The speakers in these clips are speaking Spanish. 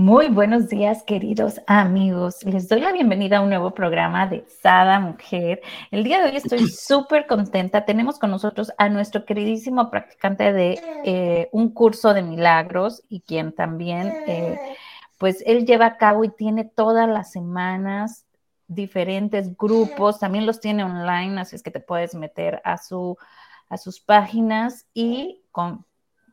muy buenos días, queridos amigos. Les doy la bienvenida a un nuevo programa de Sada Mujer. El día de hoy estoy súper contenta. Tenemos con nosotros a nuestro queridísimo practicante de eh, un curso de milagros y quien también, eh, pues él lleva a cabo y tiene todas las semanas diferentes grupos. También los tiene online, así es que te puedes meter a, su, a sus páginas y con,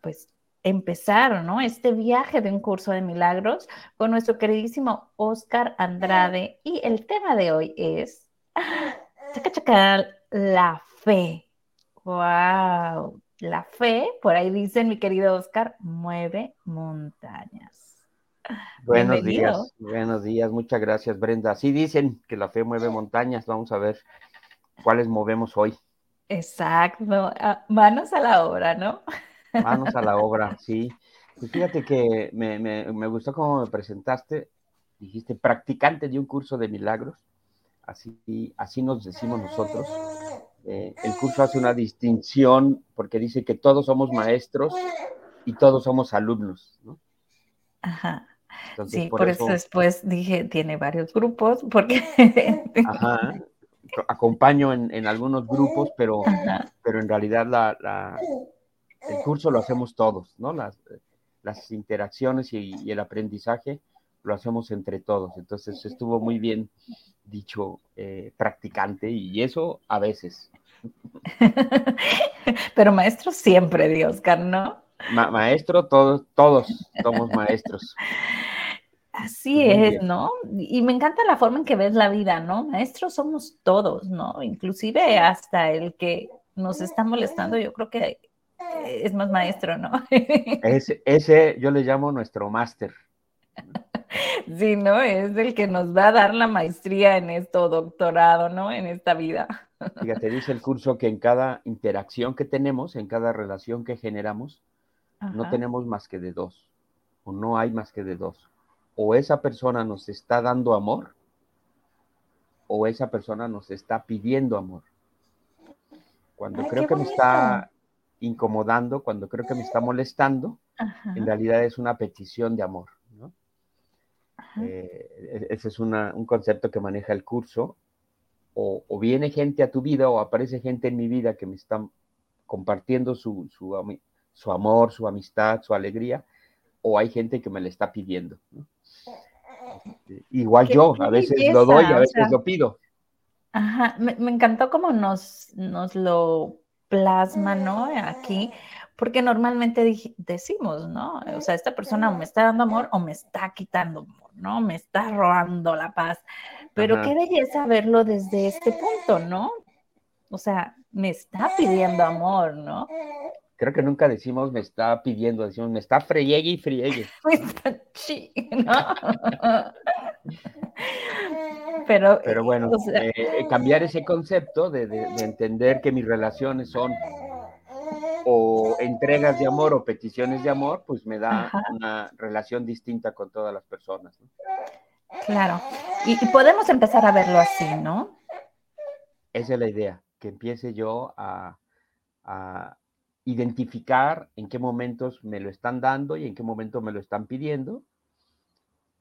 pues empezar, ¿no? Este viaje de un curso de milagros con nuestro queridísimo Oscar Andrade. Y el tema de hoy es chaca, chaca, la fe. ¡Wow! La fe, por ahí dicen mi querido Oscar, mueve montañas. Buenos días, buenos días, muchas gracias Brenda. Sí dicen que la fe mueve montañas, vamos a ver cuáles movemos hoy. Exacto, ah, manos a la obra, ¿no? Manos a la obra, sí. Pues fíjate que me, me, gustó cómo me presentaste. Dijiste practicante de un curso de milagros. Así, así nos decimos nosotros. Eh, el curso hace una distinción porque dice que todos somos maestros y todos somos alumnos, ¿no? Ajá. sí, por, eso, después dije, tiene varios grupos, porque... Ajá. Acompaño en, en algunos grupos, pero, pero en realidad la, el curso lo hacemos todos, ¿no? Las, las interacciones y, el aprendizaje lo hacemos entre todos. Entonces estuvo muy bien dicho eh, practicante y eso a veces. Pero maestro siempre, Dios, ¿no? maestro, todos, todos somos maestros. Así es, ¿no? Y me encanta la forma en que ves la vida, ¿no? Maestros somos todos, ¿no? Inclusive hasta el que nos está molestando, yo creo que es más maestro, ¿no? Ese, ese yo le llamo nuestro máster. Sí, ¿no? Es el que nos va a dar la maestría en esto, doctorado, ¿no? En esta vida. Fíjate, dice el curso que en cada interacción que tenemos, en cada relación que generamos, no tenemos más que de dos, o no hay más que de dos. O esa persona nos está dando amor, o esa persona nos está pidiendo amor. Cuando creo que me está incomodando, cuando creo que me está molestando, en realidad es una petición de amor. ¿no? Eh, e-, ese es un concepto que maneja el curso. O, viene gente a tu vida o aparece gente en mi vida que me está compartiendo su, su, amor, su amistad, su alegría, o hay gente que me le está pidiendo. Este, igual yo, a veces lo doy, a veces lo pido. Ajá, me, me encantó cómo nos, nos lo plasma, ¿no? Aquí, porque normalmente decimos, ¿no? O sea, esta persona o me está dando amor o me está quitando amor, ¿no? Me está robando la paz. Pero qué belleza verlo desde este punto, ¿no? O sea, me está pidiendo amor, ¿no? Creo que nunca decimos me está pidiendo, decimos me está friegue y friegue. ¿no? Pero, Pero bueno, eh, cambiar ese concepto de, entender que mis relaciones son o entregas de amor o peticiones de amor, pues me da una relación distinta con todas las personas. Claro, y, podemos empezar a verlo así, ¿no? Esa es la idea, que empiece yo a, a identificar en qué momentos me lo están dando y en qué momento me lo están pidiendo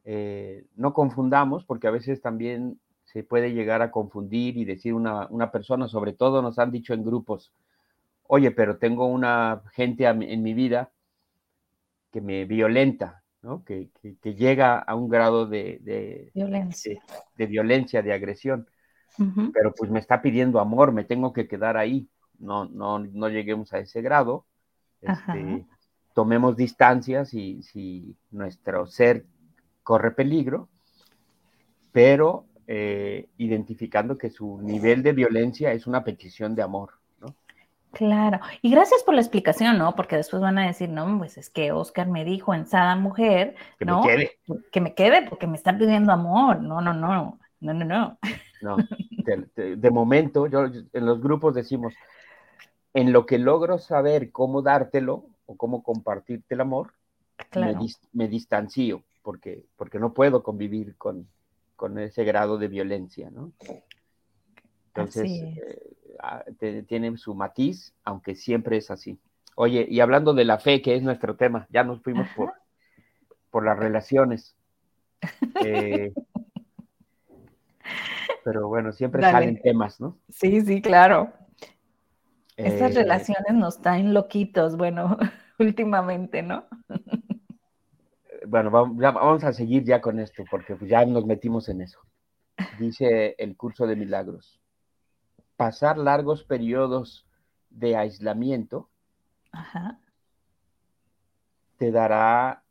eh, no confundamos, porque a veces también se puede llegar a confundir y decir una, persona, sobre todo nos han dicho en grupos, oye, pero tengo una gente en mi vida que me violenta, ¿no? que, llega a un grado de, violencia. de, violencia, de agresión, pero pues me está pidiendo amor, me tengo que quedar ahí, no, no, no lleguemos a ese grado, este, tomemos distancias y si nuestro ser corre peligro, pero eh, identificando que su nivel de violencia es una petición de amor. ¿no? Claro, y gracias por la explicación, ¿no? Porque después van a decir, no, pues es que Oscar me dijo en Sada Mujer, Que ¿no? me quede. Que me quede porque me está pidiendo amor. No, no, no, no, no, no. No, de, de- de momento, yo en los grupos decimos, en lo que logro saber cómo dártelo o cómo compartirte el amor, me, Claro, dis- me distancio, porque, porque no puedo convivir con, con ese grado de violencia, ¿no? Entonces, eh, ah, tiene su matiz, aunque siempre es así. Oye, y hablando de la fe, que es nuestro tema, ya nos fuimos por, por las relaciones. Eh, pero bueno, siempre Dale. salen temas, ¿no? sí, sí, claro. Esas Eh, relaciones nos traen loquitos, bueno, últimamente, ¿no? Bueno, vamos, ya vamos a seguir ya con esto, porque pues ya nos metimos en eso. Dice el curso de milagros. Pasar largos periodos de aislamiento Ajá, te dará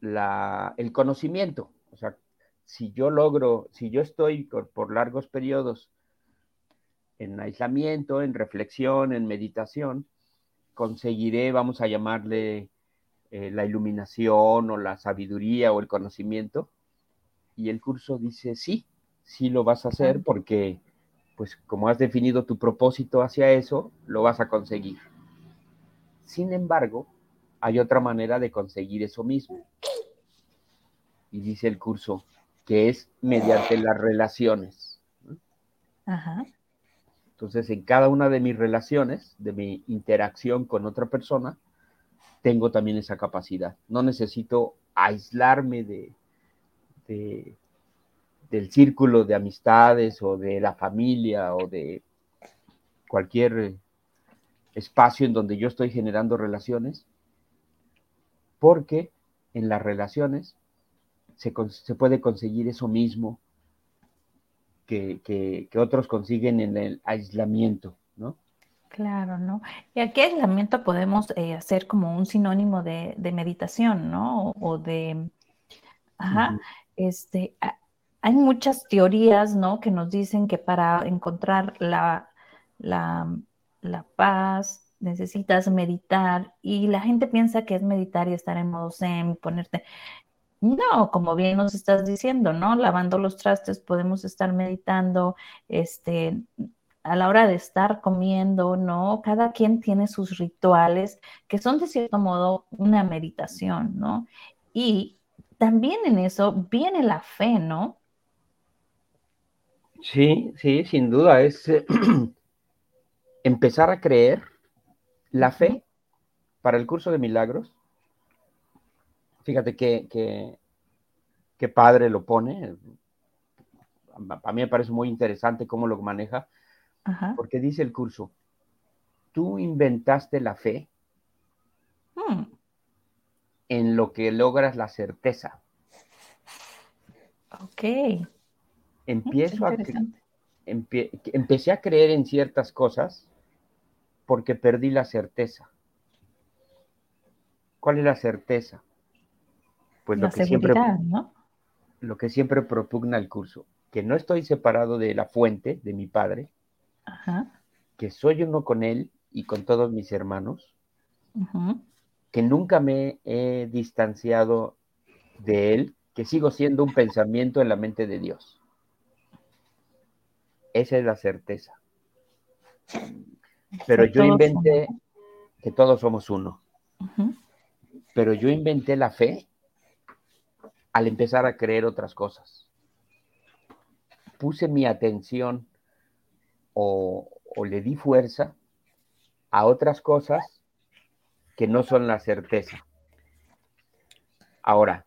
la, el conocimiento. O sea, si yo logro, si yo estoy por, por largos periodos en aislamiento, en reflexión, en meditación, conseguiré, vamos a llamarle eh, la iluminación o la sabiduría o el conocimiento. Y el curso dice, sí, sí lo vas a hacer porque, pues como has definido tu propósito hacia eso, lo vas a conseguir. Sin embargo, hay otra manera de conseguir eso mismo. Y dice el curso que es mediante las relaciones. ajá, Entonces, en cada una de mis relaciones, de mi interacción con otra persona, tengo también esa capacidad. No necesito aislarme de, de- del círculo de amistades o de la familia o de cualquier eh, espacio en donde yo estoy generando relaciones, porque en las relaciones se, se puede conseguir eso mismo que- que otros consiguen en el aislamiento, ¿no? Claro, ¿no? Y aquí aislamiento podemos eh, hacer como un sinónimo de, de meditación, ¿no? O, o de, ajá, este, a- hay muchas teorías, ¿no? Que nos dicen que para encontrar la, la, la paz necesitas meditar y la gente piensa que es meditar y estar en modo zen y ponerte... No, como bien nos estás diciendo, ¿no? Lavando los trastes podemos estar meditando, este, a la hora de estar comiendo, ¿no? Cada quien tiene sus rituales que son de cierto modo una meditación, ¿no? Y también en eso viene la fe, ¿no? Sí, sí, sin duda, es eh, empezar a creer la fe para el curso de milagros. Fíjate que, que, que padre lo pone. A mí me parece muy interesante cómo lo maneja, Ajá. porque dice el curso, tú inventaste la fe Mm, en lo que logras la certeza. ok. Empiezo a, empie- empecé a creer en ciertas cosas porque perdí la certeza. ¿Cuál es la certeza? Pues La lo que siempre ¿no? lo que siempre propugna el curso, que no estoy separado de la fuente, de mi padre, Ajá. que soy uno con él y con todos mis hermanos, que nunca me he distanciado de él, que sigo siendo un pensamiento en la mente de Dios. Esa es la certeza. Pero yo inventé que todos somos uno, pero yo inventé la fe al empezar a creer otras cosas. Puse mi atención o, o le di fuerza a otras cosas que no son la certeza. Ahora,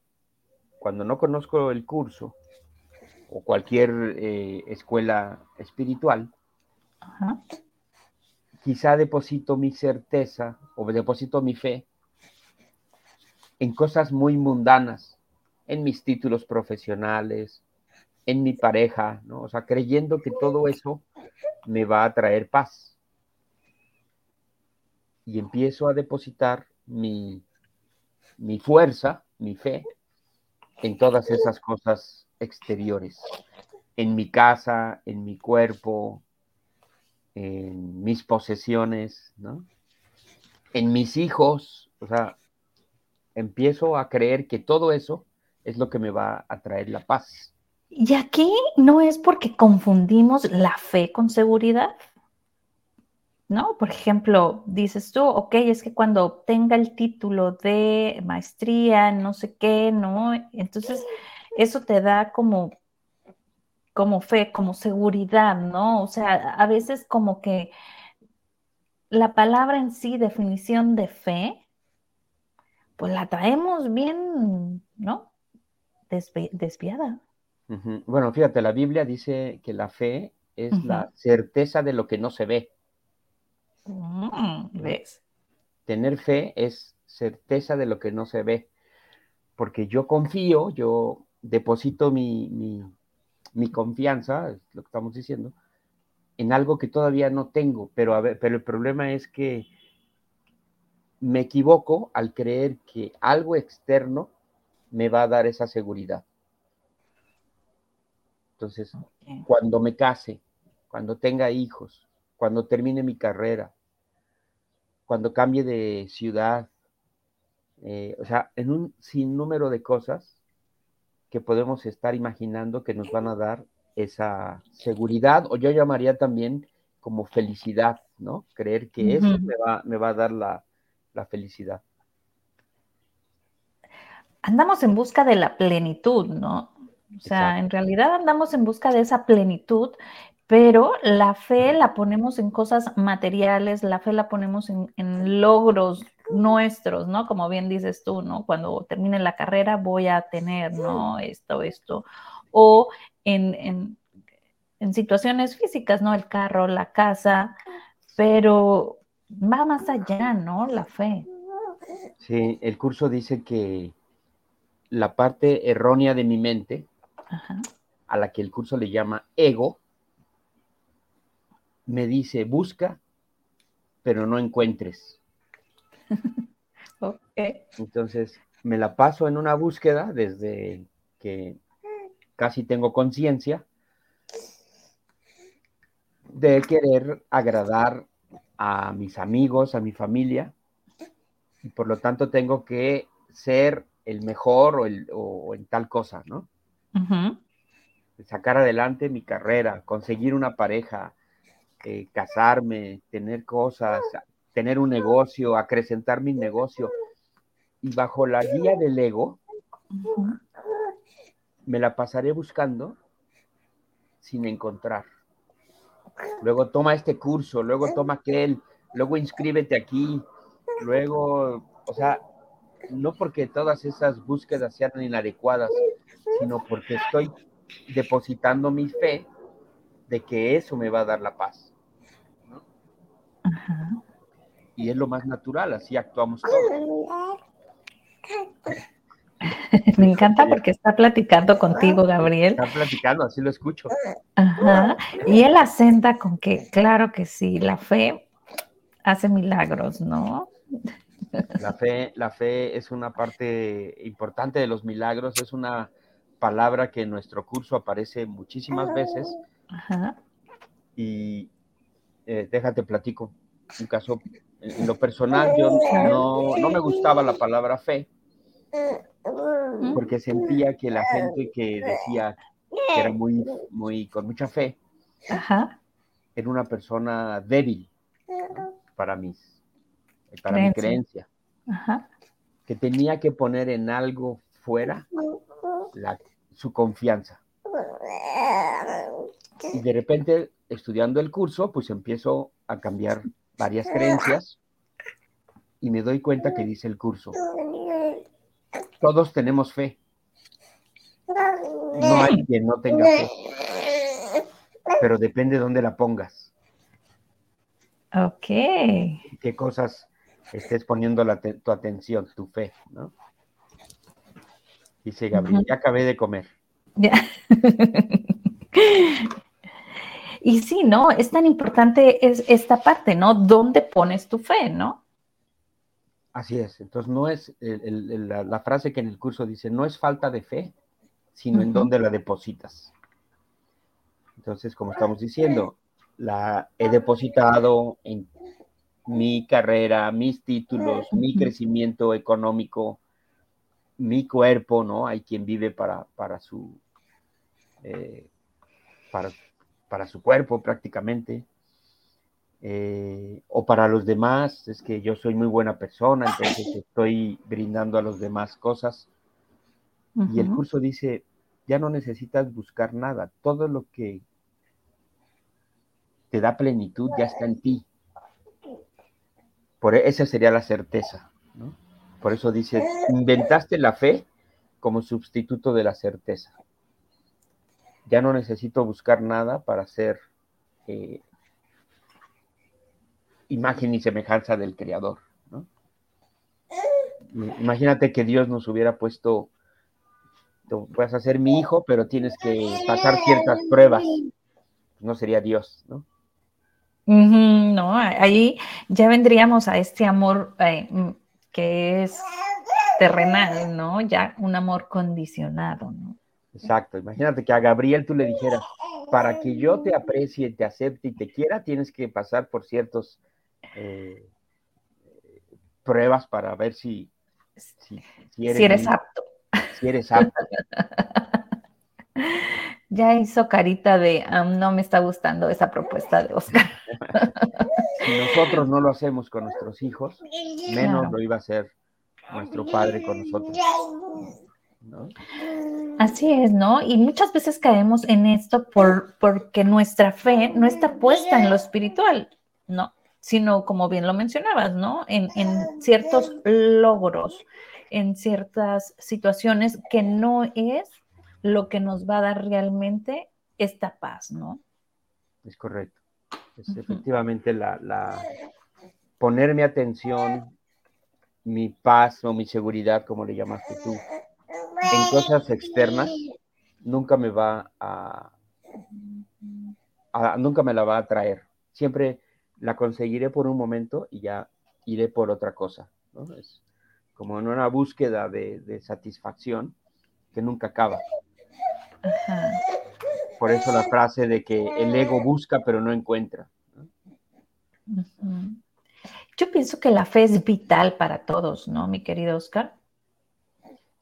cuando no conozco el curso o cualquier eh, escuela espiritual, Ajá. quizá deposito mi certeza o deposito mi fe en cosas muy mundanas, en mis títulos profesionales, en mi pareja, ¿no? O sea, creyendo que todo eso me va a traer paz. Y empiezo a depositar mi, mi fuerza, mi fe, en todas esas cosas exteriores, en mi casa, en mi cuerpo, en mis posesiones, ¿no? En mis hijos, o sea, empiezo a creer que todo eso es lo que me va a traer la paz. Y aquí no es porque confundimos la fe con seguridad. ¿No? Por ejemplo, dices tú, ok, es que cuando obtenga el título de maestría, no sé qué, ¿no? Entonces, eso te da como, como fe, como seguridad, ¿no? O sea, a veces como que la palabra en sí, definición de fe, pues la traemos bien, ¿no? desviada. Bueno, fíjate, la Biblia dice que la fe es la certeza de lo que no se ve. Mm, ¿Ves? Tener fe es certeza de lo que no se ve. Porque yo confío, yo deposito mi, mi, confianza, es lo que estamos diciendo, en algo que todavía no tengo. Pero, a ver, pero el problema es que me equivoco al creer que algo externo me va a dar esa seguridad. Entonces, cuando me case, cuando tenga hijos, cuando termine mi carrera, cuando cambie de ciudad, eh, o sea, en un sinnúmero de cosas que podemos estar imaginando que nos van a dar esa seguridad, o yo llamaría también como felicidad, ¿no? Creer que eso me va, me va a dar la, la felicidad andamos en busca de la plenitud, ¿no? O sea, en realidad andamos en busca de esa plenitud, pero la fe la ponemos en cosas materiales, la fe la ponemos en, logros nuestros, ¿no? Como bien dices tú, ¿no? Cuando termine la carrera voy a tener, ¿no? Esto, esto. O en, en situaciones físicas, ¿no? El carro, la casa, pero va más allá, ¿no? La fe. Sí, el curso dice que la parte errónea de mi mente, a la que el curso le llama ego, me dice, busca, pero no encuentres. Entonces, me la paso en una búsqueda desde que casi tengo conciencia de querer agradar a mis amigos, a mi familia, y por lo tanto tengo que ser el mejor o, el, o en tal cosa, ¿no? Sacar adelante mi carrera, conseguir una pareja, eh, casarme, tener cosas, tener un negocio, acrecentar mi negocio. Y bajo la guía del ego, me la pasaré buscando sin encontrar. Luego toma este curso, luego toma aquel, luego inscríbete aquí, luego, o sea, no porque todas esas búsquedas sean inadecuadas, sino porque estoy depositando mi fe de que eso me va a dar la paz. Y es lo más natural, así actuamos todos. Me encanta porque está platicando contigo, Gabriel. Está platicando, así lo escucho. Ajá. Y él asenta con que, claro que sí, la fe hace milagros, ¿no? La fe, la fe es una parte importante de los milagros, es una palabra que en nuestro curso aparece muchísimas veces. Y eh, déjate platico un caso. En, lo personal, yo no, no, me gustaba la palabra fe, porque sentía que la gente que decía que era muy, muy, con mucha fe, era una persona débil para mis para mi creencia, que tenía que poner en algo fuera su confianza. Y de repente, estudiando el curso, pues empiezo a cambiar varias creencias y me doy cuenta que dice el curso, todos tenemos fe. No hay quien no tenga fe, pero depende de dónde la pongas. Ok. ¿Qué cosas estés poniendo tu atención, tu fe, ¿no? Dice Gabriel, ya acabé de comer. Ya. y sí, ¿no? Es tan importante es esta parte, ¿no? ¿Dónde pones tu fe, no? Así es. Entonces, no es la, frase que en el curso dice, no es falta de fe, sino en dónde la depositas. Entonces, como estamos diciendo, la he depositado en mi carrera, mis títulos, mi crecimiento económico, mi cuerpo, ¿no? Hay quien vive para, para su eh, para, para, su cuerpo prácticamente. Eh, o para los demás, es que yo soy muy buena persona, entonces estoy brindando a los demás cosas. Y el curso dice, ya no necesitas buscar nada, todo lo que te da plenitud ya está en ti. Por e, esa sería la certeza. Por eso dice, inventaste la fe como sustituto de la certeza. Ya no necesito buscar nada para ser eh, imagen y semejanza del Creador. Imagínate que Dios nos hubiera puesto, puedes hacer mi hijo, pero tienes que pasar ciertas pruebas. No sería Dios, ¿no? no, ahí ya vendríamos a este amor eh, que es terrenal, ¿no? Ya un amor condicionado, ¿no? Exacto. Imagínate que a Gabriel tú le dijeras, para que yo te aprecie, te acepte y te quiera, tienes que pasar por ciertos eh, pruebas para ver si, si, eres, apto. Si eres apto. Ya hizo carita de no me está gustando esa propuesta de Oscar. si nosotros no lo hacemos con nuestros hijos, menos lo iba a hacer nuestro padre con nosotros. Así es, ¿no? Y muchas veces caemos en esto por, porque nuestra fe no está puesta en lo espiritual, ¿no? Sino, como bien lo mencionabas, ¿no? En, en ciertos logros, en ciertas situaciones que no es lo que nos va a dar realmente esta paz, ¿no? Es correcto. Es efectivamente la, la, poner mi atención, mi paz o mi seguridad, como le llamaste tú, en cosas externas, nunca me va a, nunca me la va a traer. Siempre la conseguiré por un momento y ya iré por otra cosa. ¿no? Es como en una búsqueda de, de satisfacción que nunca acaba. Por eso la frase de que el ego busca pero no encuentra. Yo pienso que la fe es vital para todos, ¿no, mi querido Oscar?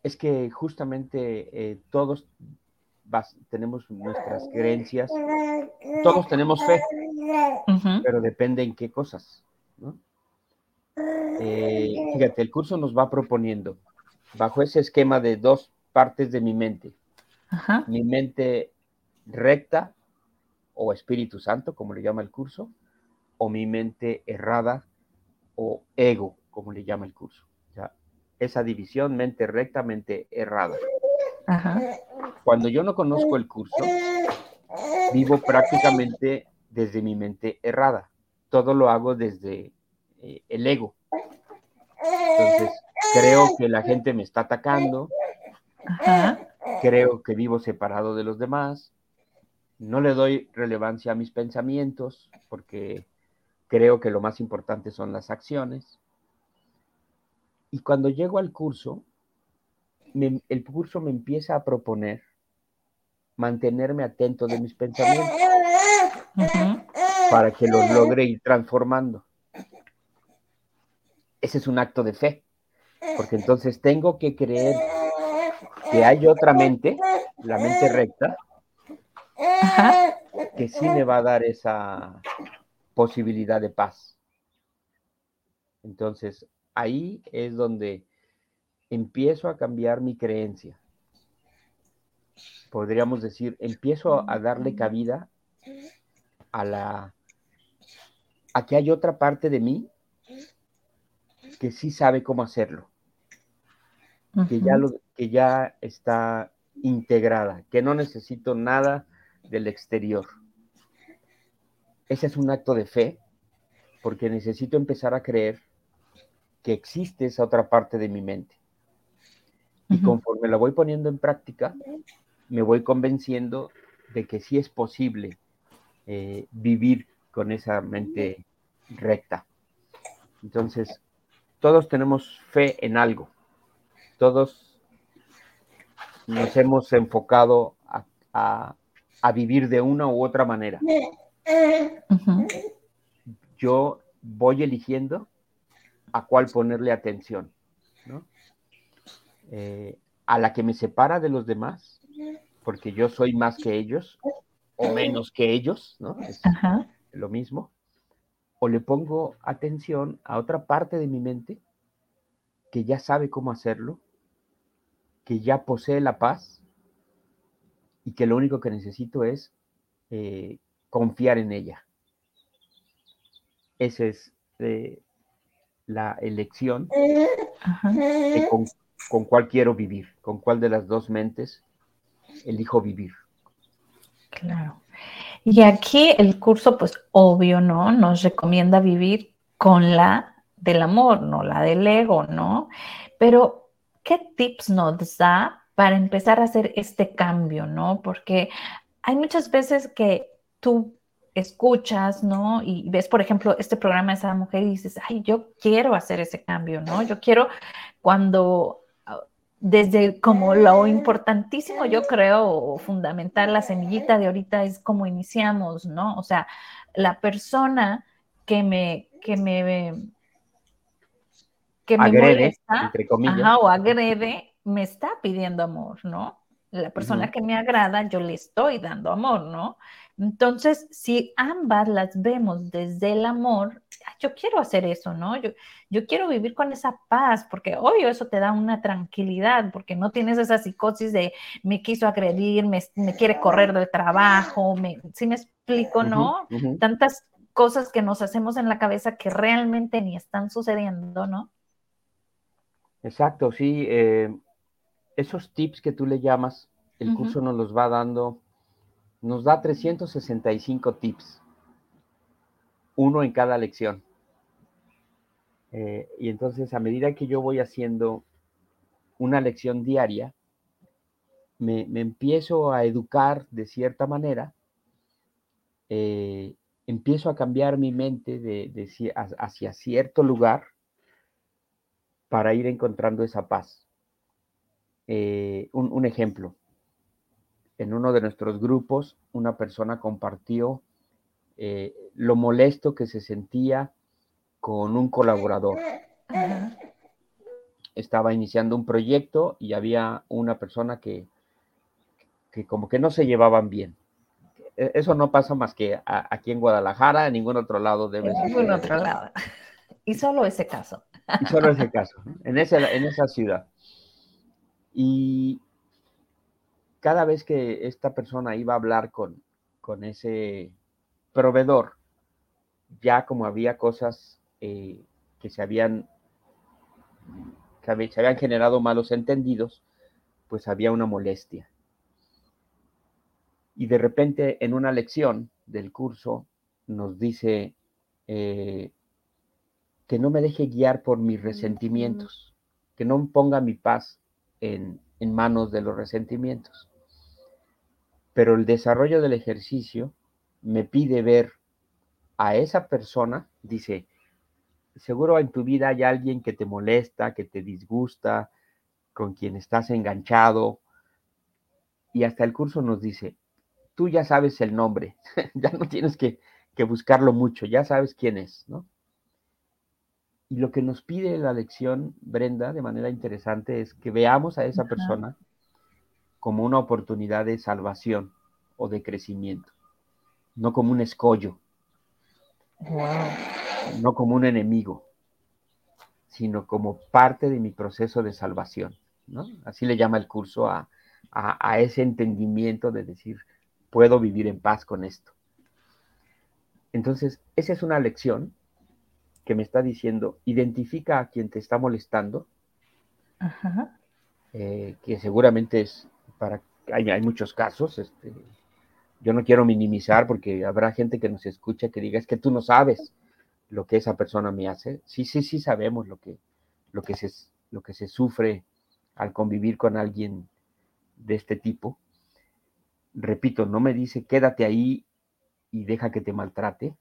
Es que justamente eh, todos tenemos nuestras creencias, todos tenemos fe, pero depende en qué cosas. Eh, fíjate, el curso nos va proponiendo, bajo ese esquema de dos partes de mi mente, mi mente recta o Espíritu Santo, como le llama el curso, o mi mente errada o ego, como le llama el curso. esa división, mente recta, mente errada. Cuando yo no conozco el curso, vivo prácticamente desde mi mente errada. Todo lo hago desde eh, el ego. Entonces, creo que la gente me está atacando. Ajá creo que vivo separado de los demás, no le doy relevancia a mis pensamientos porque creo que lo más importante son las acciones. Y cuando llego al curso, el curso me empieza a proponer mantenerme atento de mis pensamientos para que los logre ir transformando. Ese es un acto de fe, porque entonces tengo que creer que hay otra mente, la mente recta, que sí me va a dar esa posibilidad de paz. Entonces, ahí es donde empiezo a cambiar mi creencia. Podríamos decir, empiezo a darle cabida a la a que hay otra parte de mí que sí sabe cómo hacerlo que, ya lo, que ya está integrada, que no necesito nada del exterior. Ese es un acto de fe, porque necesito empezar a creer que existe esa otra parte de mi mente. Y conforme la voy poniendo en práctica, me voy convenciendo de que sí es posible eh, vivir con esa mente recta. Entonces, todos tenemos fe en algo todos nos hemos enfocado a, vivir de una u otra manera. yo voy eligiendo a cuál ponerle atención, ¿no? Eh, a la que me separa de los demás, porque yo soy más que ellos o menos que ellos, ¿no? Es lo mismo. O le pongo atención a otra parte de mi mente que ya sabe cómo hacerlo, que ya posee la paz y que lo único que necesito es eh, confiar en ella. Esa es eh, la elección con, con, cuál quiero vivir, con cuál de las dos mentes elijo vivir. Claro. Y aquí el curso, pues obvio, ¿no? Nos recomienda vivir con la del amor, no la del ego, ¿no? Pero, ¿qué tips nos da para empezar a hacer este cambio, ¿no? Porque hay muchas veces que tú escuchas, ¿no? Y ves, por ejemplo, este programa de esa mujer y dices, ay, yo quiero hacer ese cambio, ¿no? Yo quiero cuando desde como lo importantísimo, yo creo, fundamental, la semillita de ahorita es como iniciamos, ¿no? O sea, la persona que me, que me, que me molesta, entre comillas. o agrede, me está pidiendo amor, ¿no? La persona que me agrada, yo le estoy dando amor, ¿no? Entonces, si ambas las vemos desde el amor, yo quiero hacer eso, ¿no? Yo, yo quiero vivir con esa paz, porque obvio eso te da una tranquilidad, porque no tienes esa psicosis de me quiso agredir, me, quiere correr del trabajo, me, si me explico, ¿no? Tantas cosas que nos hacemos en la cabeza que realmente ni están sucediendo, ¿no? Exacto, sí. Eh, esos tips que tú le llamas, el curso nos los va dando nos da 365 tips, uno en cada lección. Eh, y entonces a medida que yo voy haciendo una lección diaria, me, empiezo a educar de cierta manera, eh, empiezo a cambiar mi mente de, hacia cierto lugar para ir encontrando esa paz. Eh, un ejemplo, en uno de nuestros grupos una persona compartió eh, lo molesto que se sentía con un colaborador. Estaba iniciando un proyecto y había una persona que, que como que no se llevaban bien. E, eso no pasa más que aquí en Guadalajara, en ningún otro lado debe ser. En ningún otro lado. Y solo ese caso. Y solo ese caso, en, en esa ciudad. Y cada vez que esta persona iba a hablar con, con ese proveedor, ya como había cosas eh, que se habían, que se habían generado malos entendidos, pues había una molestia. Y de repente en una lección del curso nos dice eh, que no me deje guiar por mis resentimientos, que no ponga mi paz en, en manos de los resentimientos. Pero el desarrollo del ejercicio me pide ver a esa persona, dice, seguro en tu vida hay alguien que te molesta, que te disgusta, con quien estás enganchado, y hasta el curso nos dice, tú ya sabes el nombre, ya no tienes que, buscarlo mucho, ya sabes quién es, ¿no? Y lo que nos pide la lección, Brenda, de manera interesante, es que veamos a esa persona como una oportunidad de salvación o de crecimiento, no como un escollo, no como un enemigo, sino como parte de mi proceso de salvación. ¿no? Así le llama el curso a, a ese entendimiento de decir, puedo vivir en paz con esto. Entonces, esa es una lección que me está diciendo, identifica a quien te está molestando, eh, que seguramente es para hay, hay muchos casos, este, yo no quiero minimizar porque habrá gente que nos escucha que diga, es que tú no sabes lo que esa persona me hace. Sí, sí, sí sabemos lo que, lo que, se, lo que se sufre al convivir con alguien de este tipo. Repito, no me dice quédate ahí y deja que te maltrate,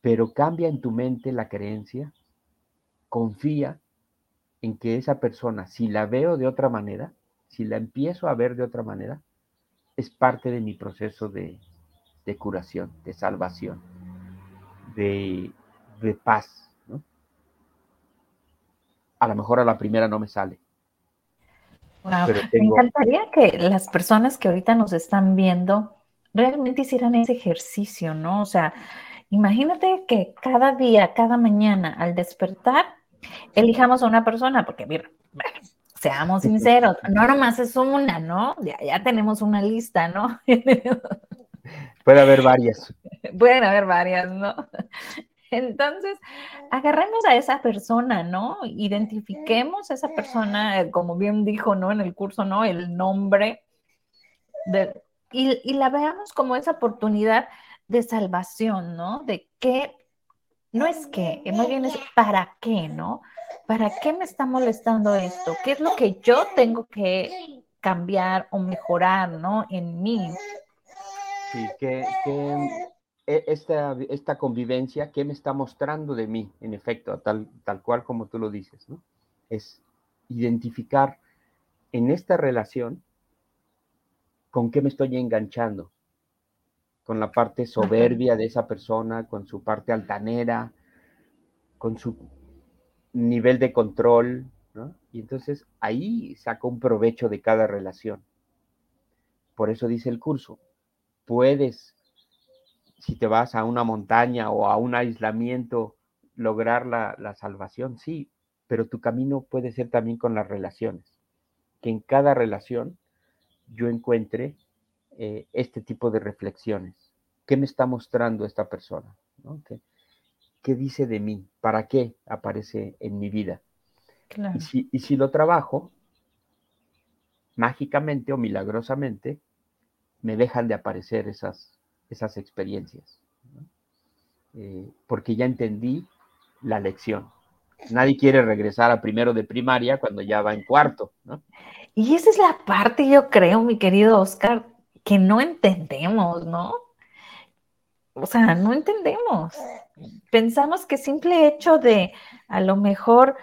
pero cambia en tu mente la creencia, confía en que esa persona, si la veo de otra manera, si la empiezo a ver de otra manera, es parte de mi proceso de, de curación, de salvación, de, de paz. ¿no? A lo mejor a la primera no me sale. Me encantaría que las personas que ahorita nos están viendo realmente hicieran ese ejercicio, ¿no? O sea, imagínate que cada día, cada mañana al despertar, elijamos a una persona, porque mira, seamos sinceros, no nomás es una, ¿no? Ya, ya tenemos una lista, ¿no? Puede haber varias. Pueden haber varias, ¿no? Entonces, agarremos a esa persona, ¿no? Identifiquemos a esa persona, eh, como bien dijo, ¿no? En el curso, ¿no? El nombre de, y, y, la veamos como esa oportunidad de salvación, ¿no? De qué, no es que, más bien es para qué, ¿no? ¿Para qué me está molestando esto? ¿Qué es lo que yo tengo que cambiar o mejorar, ¿no? En mí. Sí, que, e, esta, esta convivencia, ¿qué me está mostrando de mí? En efecto, tal, tal cual como tú lo dices, ¿no? Es identificar en esta relación con qué me estoy enganchando, con la parte soberbia de esa persona, con su parte altanera, con su nivel de control, ¿no? Y entonces ahí saco un provecho de cada relación. Por eso dice el curso, puedes, si te vas a una montaña o a un aislamiento, lograr la, la salvación, sí, pero tu camino puede ser también con las relaciones. Que en cada relación yo encuentre eh, este tipo de reflexiones. ¿Qué me está mostrando esta persona? ¿Qué, ¿Qué, dice de mí? ¿Para qué aparece en mi vida? Y, si, y si lo trabajo, mágicamente o milagrosamente, me dejan de aparecer esas, esas experiencias, eh, porque ya entendí la lección. Nadie quiere regresar a primero de primaria cuando ya va en cuarto, ¿no? Y esa es la parte, yo creo, mi querido Oscar, que no entendemos, ¿no? O sea, no entendemos. Pensamos que simple hecho de a lo mejor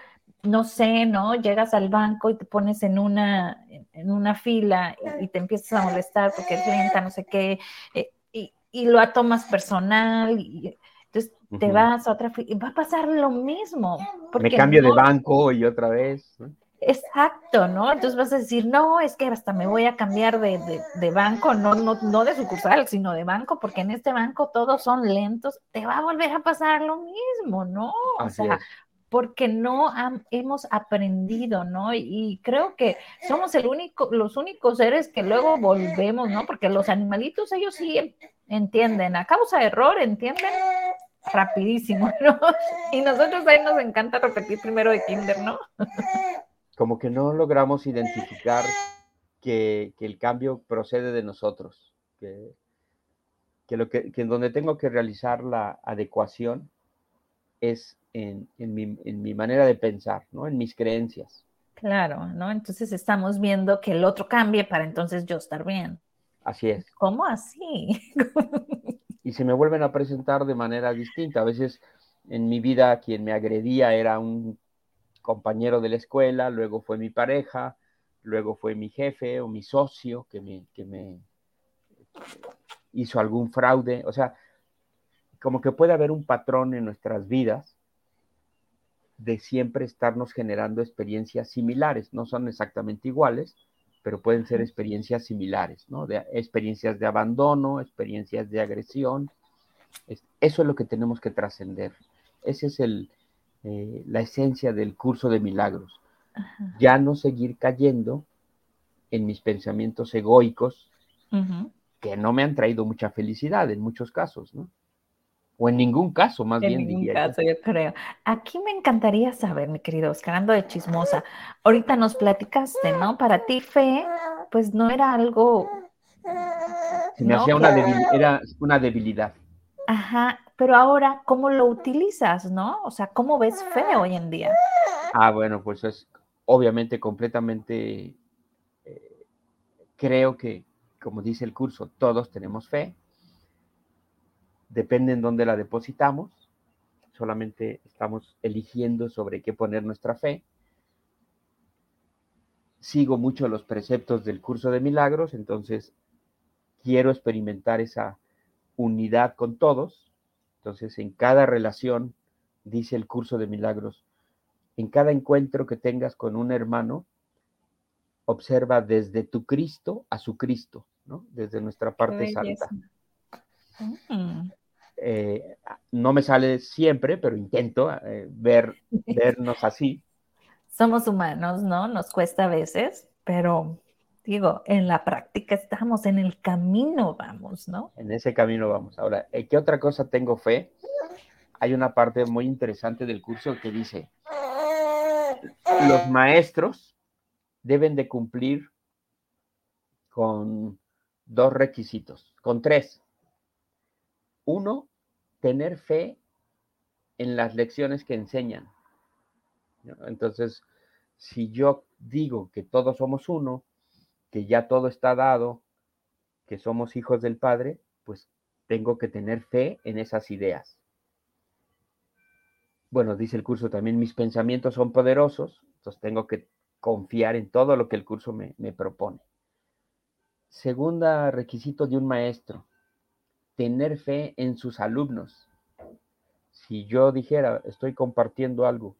no sé, ¿no? Llegas al banco y te pones en una, en una fila y, te empiezas a molestar porque es lenta, no sé qué, eh, y, y, lo tomas personal, y entonces te vas a otra fila, y va a pasar lo mismo. Me cambio de banco y otra vez. Exacto, ¿no? Entonces vas a decir, no, es que hasta me voy a cambiar de, de, de banco, no, no, no de sucursal, sino de banco, porque en este banco todos son lentos, te va a volver a pasar lo mismo, ¿no? o sea, porque no hemos aprendido, ¿no? Y, creo que somos el único, los únicos seres que luego volvemos, ¿no? Porque los animalitos, ellos sí entienden, a causa de error, entienden rapidísimo, ¿no? Y nosotros ahí nos encanta repetir primero de kinder, ¿no? Como que no logramos identificar que, el cambio procede de nosotros, que, que lo que, que en donde tengo que realizar la adecuación es en, mi, manera de pensar, ¿no? En mis creencias. Claro, ¿no? Entonces estamos viendo que el otro cambie para entonces yo estar bien. Así es. ¿Cómo así? y se me vuelven a presentar de manera distinta. A veces en mi vida quien me agredía era un compañero de la escuela, luego fue mi pareja, luego fue mi jefe o mi socio que me, que me hizo algún fraude. O sea, como que puede haber un patrón en nuestras vidas de siempre estarnos generando experiencias similares. No son exactamente iguales, pero pueden ser experiencias similares, ¿no? De, experiencias de abandono, experiencias de agresión. eso es lo que tenemos que trascender. Esa es el, eh, la esencia del curso de milagros. Ya no seguir cayendo en mis pensamientos egoicos que no me han traído mucha felicidad en muchos casos, ¿no? O en ningún caso, más bien. En ningún caso, yo. creo. Aquí me encantaría saber, mi querido Oscar, ando de chismosa. Ahorita nos platicaste, ¿no? Para ti, fe, pues no era algo. Se me hacía una, era una debilidad. Ajá, pero ahora, ¿cómo lo utilizas, no? O sea, ¿cómo ves fe hoy en día? Ah, bueno, pues es obviamente completamente. Eh, creo que, como dice el curso, todos tenemos fe depende en dónde la depositamos, solamente estamos eligiendo sobre qué poner nuestra fe. Sigo mucho los preceptos del curso de milagros, entonces quiero experimentar esa unidad con todos. Entonces, en cada relación, dice el curso de milagros, en cada encuentro que tengas con un hermano, observa desde tu Cristo a su Cristo, ¿no? Desde nuestra parte santa. Mm. Eh, no me sale siempre, pero intento eh, ver, vernos así. Somos humanos, ¿no? Nos cuesta a veces, pero digo, en la práctica estamos, en el camino vamos, ¿no? En ese camino vamos. Ahora, ¿qué otra cosa tengo fe? Hay una parte muy interesante del curso que dice, los maestros deben de cumplir con dos requisitos, con tres. Uno, tener fe en las lecciones que enseñan. Entonces, si yo digo que todos somos uno, que ya todo está dado, que somos hijos del Padre, pues tengo que tener fe en esas ideas. Bueno, dice el curso también, mis pensamientos son poderosos, entonces tengo que confiar en todo lo que el curso me, propone. Segunda requisito de un maestro, tener fe en sus alumnos. Si yo dijera, estoy compartiendo algo,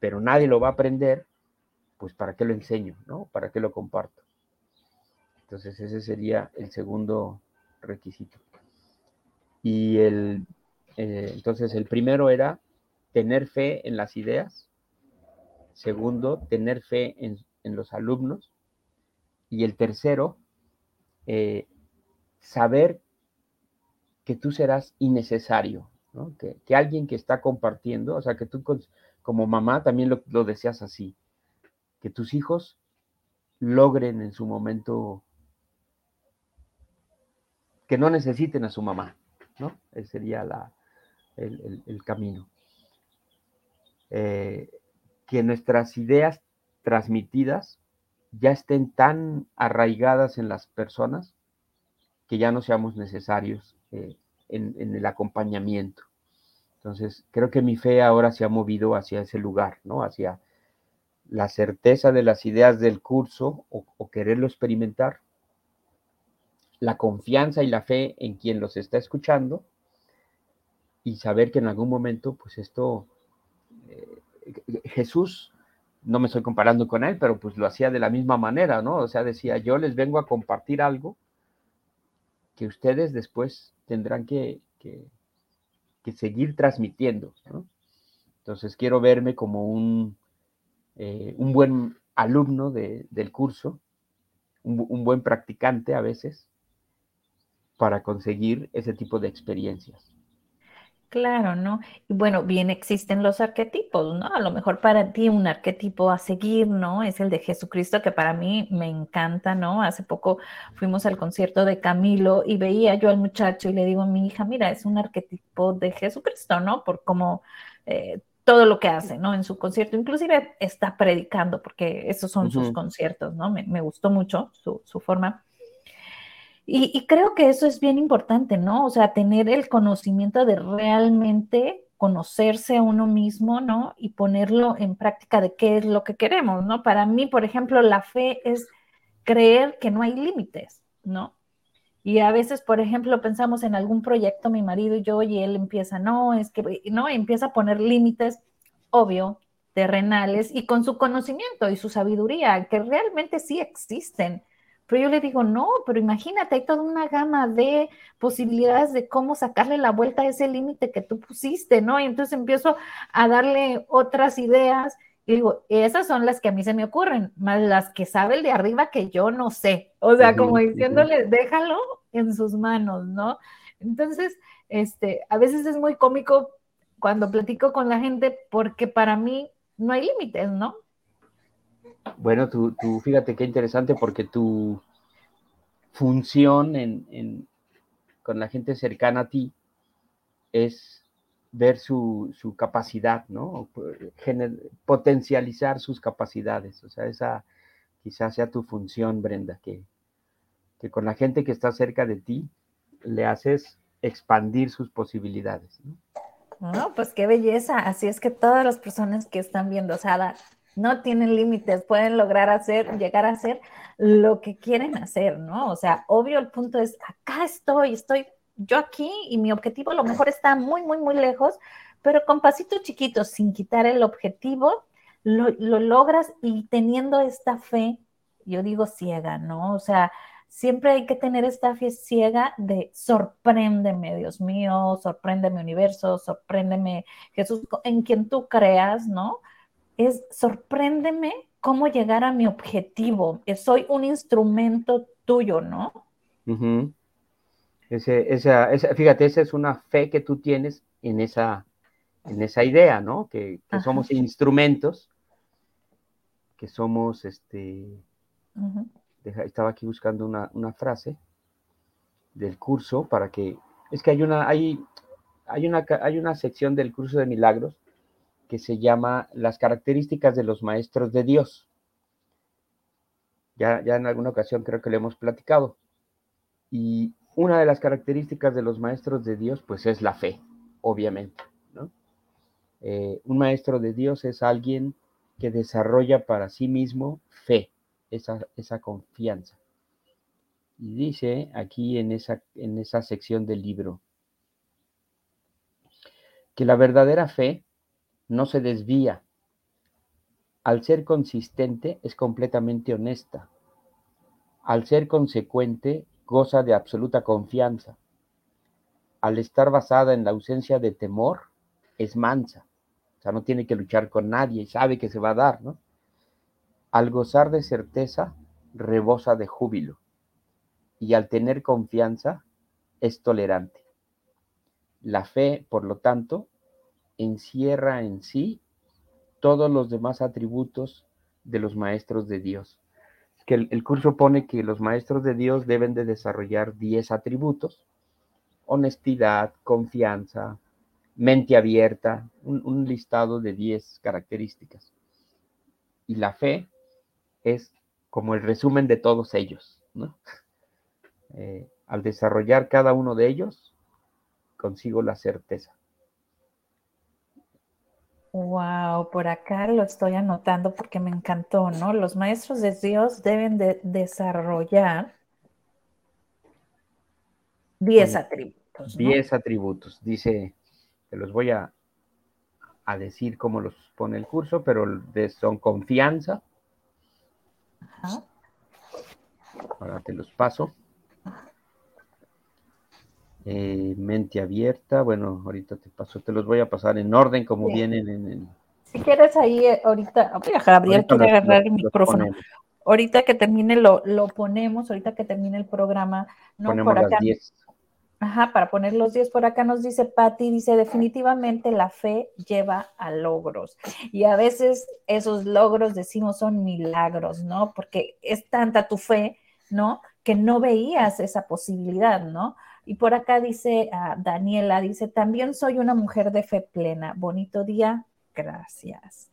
pero nadie lo va a aprender, pues ¿para qué lo enseño? ¿No? ¿Para qué lo comparto? Entonces ese sería el segundo requisito. Y el, eh, entonces el primero era tener fe en las ideas. Segundo, tener fe en, los alumnos. Y el tercero, eh, saber que tú serás innecesario, ¿no? que, alguien que está compartiendo, o sea, que tú como mamá también lo, lo, deseas así, que tus hijos logren en su momento que no necesiten a su mamá, ¿no? Ese sería la, el, camino. Eh, que nuestras ideas transmitidas ya estén tan arraigadas en las personas que ya no seamos necesarios eh, en, el acompañamiento. Entonces, creo que mi fe ahora se ha movido hacia ese lugar, ¿no? Hacia la certeza de las ideas del curso o, quererlo experimentar, la confianza y la fe en quien los está escuchando y saber que en algún momento, pues esto, eh, Jesús, no me estoy comparando con él, pero pues lo hacía de la misma manera, ¿no? O sea, decía, yo les vengo a compartir algo que ustedes después tendrán que, seguir transmitiendo. Entonces quiero verme como un, eh, un buen alumno del curso, un, buen practicante a veces, para conseguir ese tipo de experiencias. Claro, ¿no? Y bueno, bien existen los arquetipos, ¿no? A lo mejor para ti un arquetipo a seguir, ¿no? Es el de Jesucristo, que para mí me encanta, ¿no? Hace poco fuimos al concierto de Camilo y veía yo al muchacho y le digo a mi hija, mira, es un arquetipo de Jesucristo, ¿no? Por cómo eh, todo lo que hace, ¿no? En su concierto, inclusive está predicando, porque esos son sus conciertos, ¿no? Me, gustó mucho su, su forma. Y, creo que eso es bien importante, ¿no? O sea, tener el conocimiento de realmente conocerse a uno mismo, ¿no? Y ponerlo en práctica de qué es lo que queremos, ¿no? Para mí, por ejemplo, la fe es creer que no hay límites, ¿no? Y a veces, por ejemplo, pensamos en algún proyecto, mi marido y yo, y él empieza, no, es que, no, empieza a poner límites, obvio, terrenales, y con su conocimiento y su sabiduría, que realmente sí existen, pero yo le digo, no, pero imagínate, hay toda una gama de posibilidades de cómo sacarle la vuelta a ese límite que tú pusiste, ¿no? Y entonces empiezo a darle otras ideas y digo, esas son las que a mí se me ocurren, más las que sabe el de arriba que yo no sé. O sea, como diciéndole, déjalo en sus manos, ¿no? Entonces, este, a veces es muy cómico cuando platico con la gente porque para mí no hay límites, ¿no? Bueno, tú, fíjate qué interesante porque tu función con la gente cercana a ti es ver su, capacidad, ¿no? potencializar sus capacidades. O sea, esa quizás sea tu función, Brenda, que, que con la gente que está cerca de ti le haces expandir sus posibilidades. ¿no? Pues qué belleza. Así es que todas las personas que están viendo, o no tienen límites, pueden lograr hacer, llegar a hacer lo que quieren hacer, ¿no? O sea, obvio el punto es, acá estoy, estoy yo aquí y mi objetivo a lo mejor está muy, muy, muy lejos, pero con pasitos chiquitos, sin quitar el objetivo, lo, lo logras y teniendo esta fe, yo digo ciega, ¿no? O sea, siempre hay que tener esta fe ciega de sorpréndeme, Dios mío, sorpréndeme universo, sorpréndeme Jesús, en quien tú creas, ¿no? Es sorpréndeme cómo llegar a mi objetivo. Soy un instrumento tuyo, ¿no? ese, esa, fíjate, esa es una fe que tú tienes en esa, en esa idea, ¿no? Que, somos instrumentos, que somos, este, estaba aquí buscando una, frase del curso para que, es que hay una, hay, hay, una, hay una sección del curso de milagros que se llama Las características de los maestros de Dios. Ya, ya en alguna ocasión creo que le hemos platicado. Y una de las características de los maestros de Dios, pues es la fe, obviamente. ¿no? Eh, un maestro de Dios es alguien que desarrolla para sí mismo fe, esa, esa confianza. Y dice aquí en esa, en esa sección del libro que la verdadera fe no se desvía. Al ser consistente es completamente honesta. Al ser consecuente goza de absoluta confianza. Al estar basada en la ausencia de temor es mansa. O sea, no tiene que luchar con nadie sabe que se va a dar, ¿no? Al gozar de certeza, rebosa de júbilo. Y al tener confianza, es tolerante. La fe, por lo tanto, encierra en sí todos los demás atributos de los maestros de Dios. Que el, curso pone que los maestros de Dios deben de desarrollar 10 atributos, honestidad, confianza, mente abierta, un, listado de 10 características. Y la fe es como el resumen de todos ellos. Eh, al desarrollar cada uno de ellos, consigo la certeza. Wow, por acá lo estoy anotando porque me encantó, ¿no? Los maestros de Dios deben de desarrollar 10 atributos. 10 atributos, dice, te los voy a, a, decir cómo los pone el curso, pero son confianza, Ahora te los paso. Eh, mente abierta, bueno, ahorita te paso, te los voy a pasar en orden como vienen en el... Si quieres ahí, eh, ahorita, voy a Gabriel quiere agarrar el micrófono. ahorita que termine lo, lo ponemos, ahorita que termine el programa, no ponemos por acá. 10. Ajá, para poner los 10 por acá nos dice Patti, dice definitivamente la fe lleva a logros. Y a veces esos logros decimos son milagros, ¿no? Porque es tanta tu fe, ¿no? Que no veías esa posibilidad, ¿no? Y por acá dice ah, Daniela, dice, también soy una mujer de fe plena. Bonito día, gracias.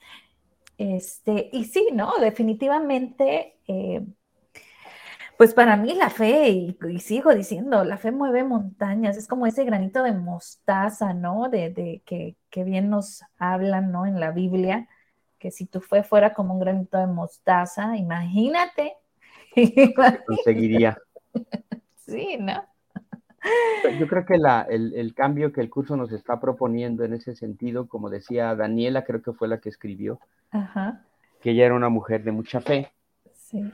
Este, y sí, ¿no? Definitivamente eh, pues para mí la fe, y, sigo diciendo, la fe mueve montañas, es como ese granito de mostaza, ¿no? De, que, bien nos hablan, ¿no? En la Biblia, que si tu fe fuera como un granito de mostaza, imagínate. Conseguiría. sí, ¿no? Yo creo que la, el, el, cambio que el curso nos está proponiendo en ese sentido, como decía Daniela, creo que fue la que escribió, que ella era una mujer de mucha fe. Sí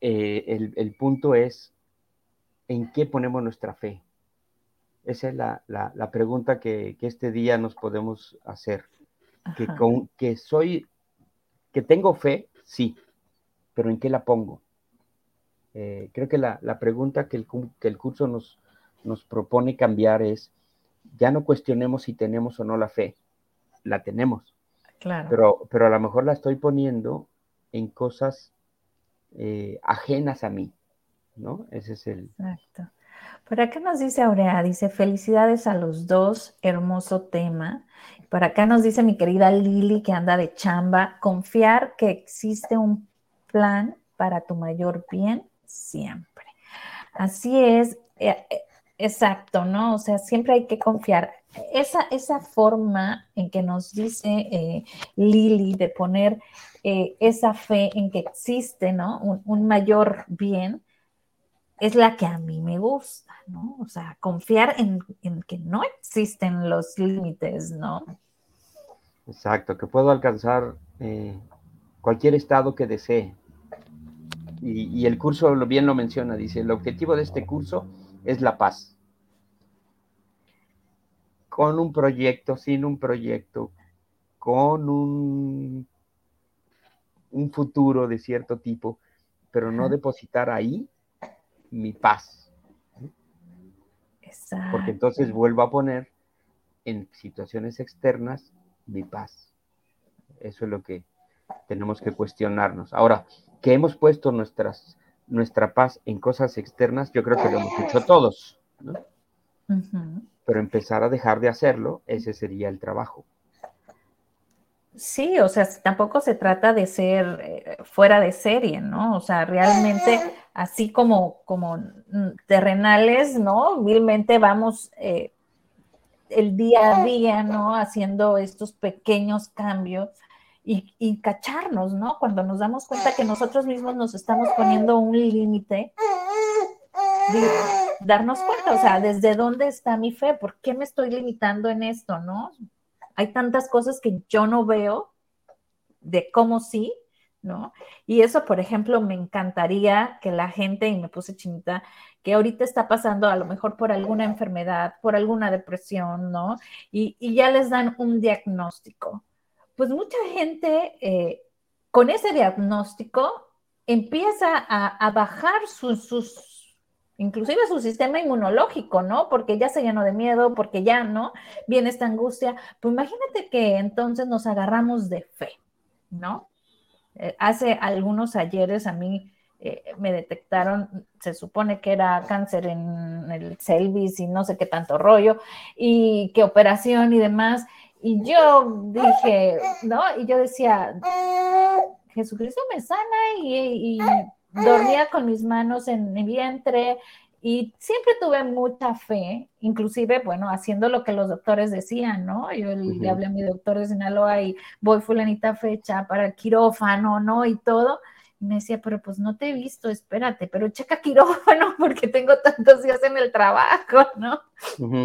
eh, el, punto es en qué ponemos nuestra fe. Esa es la, pregunta que, este día nos podemos hacer. Que, con, que soy, que tengo fe, sí, pero ¿en qué la pongo? Eh, creo que la, pregunta que el, que el curso nos, nos propone cambiar es, ya no cuestionemos si tenemos o no la fe, la tenemos. Claro. Pero, pero a lo mejor la estoy poniendo en cosas eh, ajenas a mí, ¿no? Ese es el... Exacto. Por acá nos dice Aurea, dice felicidades a los dos, hermoso tema. Por acá nos dice mi querida Lili que anda de chamba, confiar que existe un plan para tu mayor bien siempre. Así es, eh, eh, exacto, ¿no? O sea, siempre hay que confiar. Esa, esa forma en que nos dice Lili de poner eh, esa fe en que existe, ¿no? Un, mayor bien, es la que a mí me gusta, ¿no? O sea, confiar en, que no existen los límites, ¿no? Exacto, que puedo alcanzar eh, cualquier estado que desee. Y, y, el curso bien lo menciona, dice, el objetivo de este curso es la paz. Con un proyecto, sin un proyecto, con un, un futuro de cierto tipo, pero no depositar ahí mi paz. Porque entonces vuelvo a poner en situaciones externas mi paz. Eso es lo que tenemos que cuestionarnos. Ahora, que hemos puesto nuestras, nuestra paz en cosas externas, yo creo que lo hemos hecho todos, Pero empezar a dejar de hacerlo, ese sería el trabajo. Sí, o sea, tampoco se trata de ser eh, fuera de serie, ¿no? O sea, realmente así como, como mm, terrenales, ¿no? Vilmente vamos eh, el día a día, ¿no? Haciendo estos pequeños cambios y, cacharnos, ¿no? Cuando nos damos cuenta que nosotros mismos nos estamos poniendo un límite, darnos cuenta, o sea, ¿desde dónde está mi fe? ¿Por qué me estoy limitando en esto, ¿no? Hay tantas cosas que yo no veo de cómo sí, ¿no? Y eso, por ejemplo, me encantaría que la gente, y me puse chinita, que ahorita está pasando a lo mejor por alguna enfermedad, por alguna depresión, ¿no? Y, ya les dan un diagnóstico. Pues mucha gente eh, con ese diagnóstico empieza a, bajar sus inclusive su sistema inmunológico, ¿no? Porque ya se llenó de miedo, porque ya, ¿no? Viene esta angustia. Pues imagínate que entonces nos agarramos de fe, ¿no? Eh, hace algunos ayeres a mí eh, me detectaron, se supone que era cáncer en el celvis y no sé qué tanto rollo, y qué operación y demás. Y yo dije, ¿no? Y yo decía, Jesucristo me sana y dormía con mis manos en mi vientre y siempre tuve mucha fe, inclusive, bueno, haciendo lo que los doctores decían, ¿no? Yo le hablé a mi doctor de Sinaloa y voy fulanita fecha para el quirófano, ¿no? Y todo. Y me decía, pero pues no te he visto, espérate, pero checa quirófano porque tengo tantos días en el trabajo, ¿no?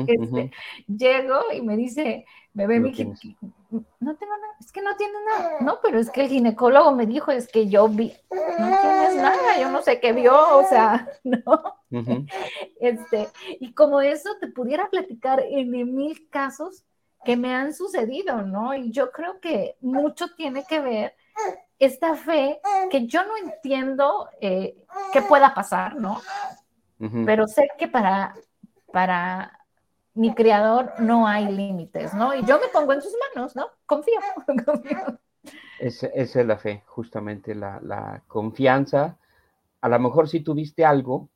Este, llego y me dice, me ve mi no tengo nada, es que no tiene nada, no, pero es que el ginecólogo me dijo, es que yo vi, no tienes nada, yo no sé qué vio, o sea, no. Este, y como eso te pudiera platicar en mil casos que me han sucedido, ¿no? Y yo creo que mucho tiene que ver esta fe que yo no entiendo eh, qué pueda pasar, ¿no? Pero sé que para, para mi creador no hay límites, ¿no? Y yo me pongo en sus manos, ¿no? Confío. confío. esa es la fe, justamente la, confianza. A lo mejor si tuviste algo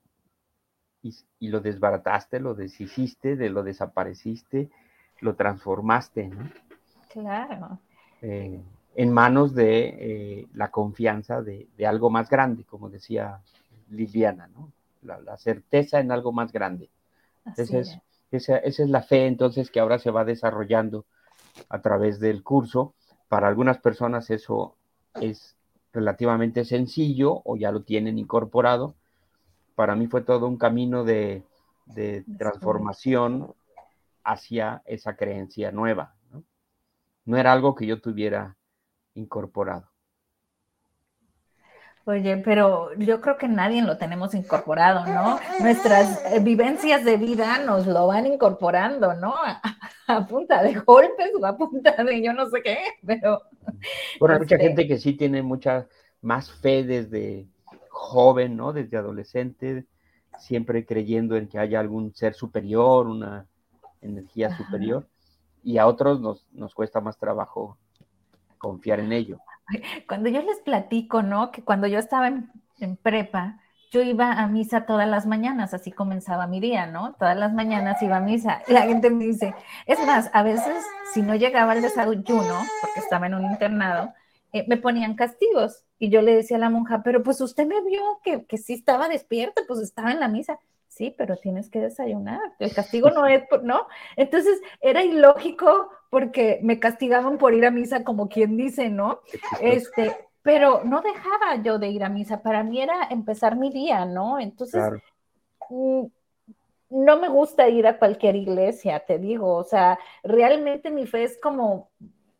y, lo desbarataste, lo deshiciste, de lo desapareciste, lo transformaste, ¿no? Claro. Eh, en manos de eh, la confianza de, algo más grande, como decía Liliana, ¿no? La, certeza en algo más grande. Entonces, esa, es la fe entonces que ahora se va desarrollando a través del curso. Para algunas personas eso es relativamente sencillo o ya lo tienen incorporado. Para mí fue todo un camino de, transformación hacia esa creencia nueva. ¿no? era algo que yo tuviera incorporado. Oye, pero yo creo que nadie lo tenemos incorporado, ¿no? Nuestras eh, vivencias de vida nos lo van incorporando, ¿no? A, punta de golpes o a punta de yo no sé qué, pero... Bueno, hay mucha este gente que sí tiene mucha más fe desde joven, ¿no? Desde adolescente, siempre creyendo en que haya algún ser superior, una energía superior, y a otros nos, nos cuesta más trabajo confiar en ello. Cuando yo les platico, ¿no? Que cuando yo estaba en, prepa, yo iba a misa todas las mañanas, así comenzaba mi día, ¿no? Todas las mañanas iba a misa. La gente me dice, es más, a veces si no llegaba el desayuno, porque estaba en un internado, eh, me ponían castigos. Y yo le decía a la monja, pero pues usted me vio que, que sí estaba despierta, pues estaba en la misa. Sí, pero tienes que desayunar. El castigo no es, ¿no? Entonces era ilógico porque me castigaban por ir a misa, como quien dice, ¿no? Este, pero no dejaba yo de ir a misa. Para mí era empezar mi día, ¿no? Entonces, mm, no me gusta ir a cualquier iglesia, te digo, o sea, realmente mi fe es como,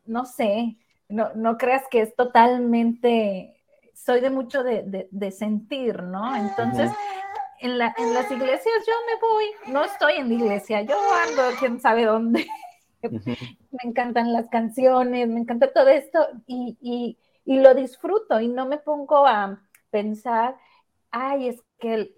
no sé, no, no creas que es totalmente, soy de mucho de, sentir, ¿no? Entonces, en, la, en las iglesias yo me voy, no estoy en la iglesia, yo ando quién sabe dónde. Me encantan las canciones, me encanta todo esto y, y lo disfruto y no me pongo a pensar, ay, es que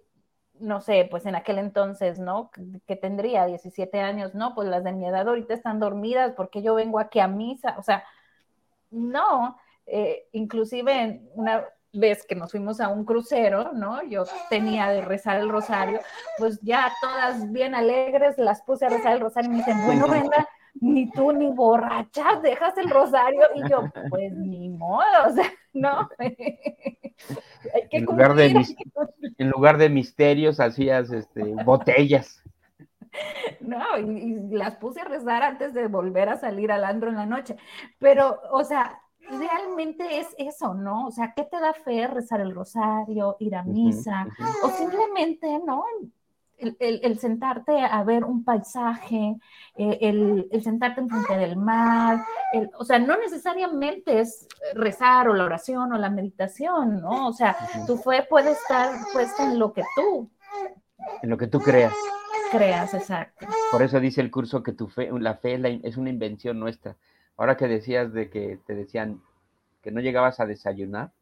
no sé, pues en aquel entonces, ¿no? Que tendría 17 años, ¿no? Pues las de mi edad ahorita están dormidas porque yo vengo aquí a misa, o sea, no, eh, inclusive una vez que nos fuimos a un crucero, ¿no? Yo tenía de rezar el rosario, pues ya todas bien alegres las puse a rezar el rosario y me dicen, bueno, Brenda, ni tú ni borracha dejas el rosario y yo, pues ni modo, o sea, no. en, lugar de en lugar de misterios hacías este, botellas. No, y, las puse a rezar antes de volver a salir al andro en la noche. Pero, o sea, realmente es eso, ¿no? O sea, ¿qué te da fe rezar el rosario, ir a misa? O simplemente, ¿no? El, sentarte a ver un paisaje, eh, el, el, sentarte enfrente del mar, o sea, no necesariamente es rezar o la oración o la meditación, ¿no? O sea, tu fe puede estar puesta en lo que tú. En lo que tú creas. Creas, exacto. Por eso dice el curso que tu fe, la fe es una invención nuestra. Ahora que decías de que te decían que no llegabas a desayunar,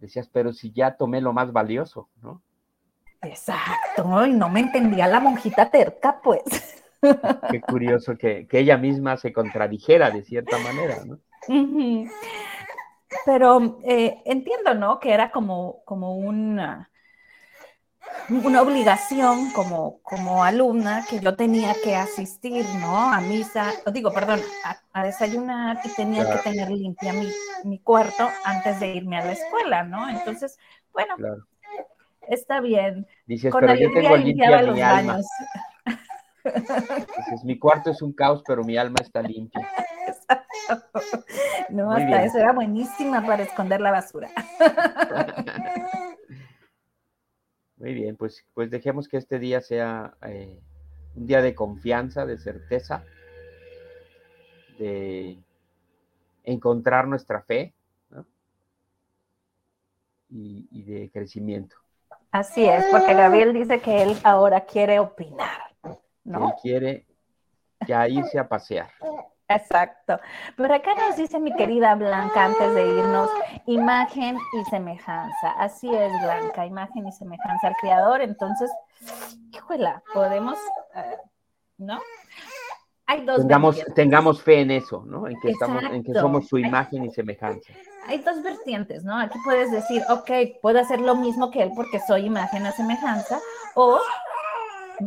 decías, pero si ya tomé lo más valioso, ¿no? Exacto, y no me entendía la monjita terca, pues. Qué curioso que, ella misma se contradijera de cierta manera, ¿no? Pero eh, entiendo, ¿no? Que era como, como una, una obligación como, como alumna que yo tenía que asistir, ¿no? A misa, digo, perdón, a, desayunar y tenía que tener limpia mi, mi, cuarto antes de irme a la escuela, ¿no? Entonces, bueno, está bien. Dices, pero yo tengo limpia mi alma. Dices, mi cuarto es un caos, pero mi alma está limpia. No, hasta eso era buenísima para esconder la basura. Muy bien, pues, pues dejemos que este día sea eh, un día de confianza, de certeza, de encontrar nuestra fe y de crecimiento. Así es, porque Gabriel dice que él ahora quiere opinar, ¿no? Él quiere ya irse a pasear. Exacto. Pero acá nos dice mi querida Blanca, antes de irnos, imagen y semejanza. Así es, Blanca, imagen y semejanza al Creador. Entonces, híjole, podemos, eh, ¿no? Hay dos tengamos, tengamos fe en eso, ¿no? En que, estamos, en que somos su imagen y semejanza hay dos vertientes, ¿no? Aquí puedes decir, ok, puedo hacer lo mismo que él porque soy imagen a semejanza, o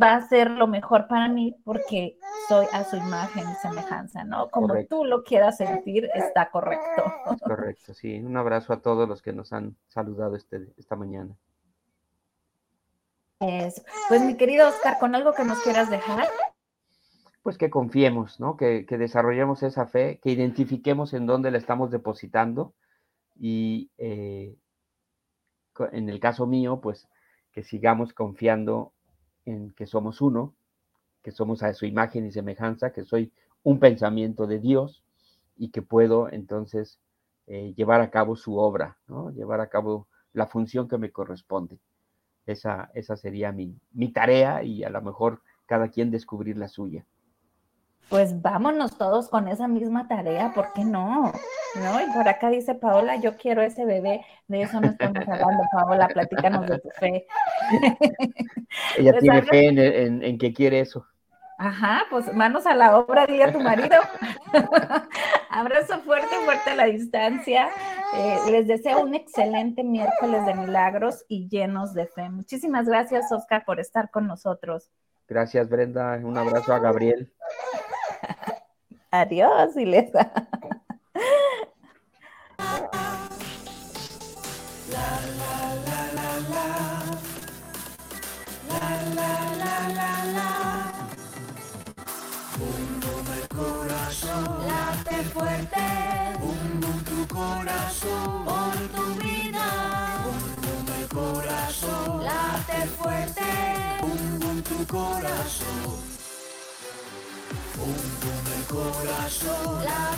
va a ser lo mejor para mí porque soy a su imagen y semejanza, ¿no? Como tú lo quieras sentir, está correcto. Correcto, sí. Un abrazo a todos los que nos han saludado este, esta mañana. Pues mi querido Oscar, ¿con algo que nos quieras dejar? Pues que confiemos, ¿no? Que, desarrollemos esa fe, que identifiquemos en dónde la estamos depositando y eh, en el caso mío, pues que sigamos confiando en que somos uno, que somos a su imagen y semejanza, que soy un pensamiento de Dios y que puedo entonces eh, llevar a cabo su obra, llevar a cabo la función que me corresponde. Esa, esa sería mi, mi tarea y a lo mejor cada quien descubrir la suya pues vámonos todos con esa misma tarea, ¿por qué no? ¿No? Y por acá dice Paola, yo quiero ese bebé, de eso no estamos hablando, Paola, platícanos de tu fe. Ella pues tiene fe en, que quiere eso. Ajá, pues manos a la obra, dile a tu marido. Abrazo fuerte, fuerte a la distancia. Eh, les deseo un excelente miércoles de milagros y llenos de fe. Muchísimas gracias, Oscar, por estar con nosotros. Gracias, Brenda. Un abrazo a Gabriel. Adiós, Ilesa. La, la, la, la, la. La, la, la, la, la. Bum, el corazón. Late fuerte. Tu corazón. Por tu vida. Bum, el corazón. Late fuerte corazón. Pum, pum, el corazón.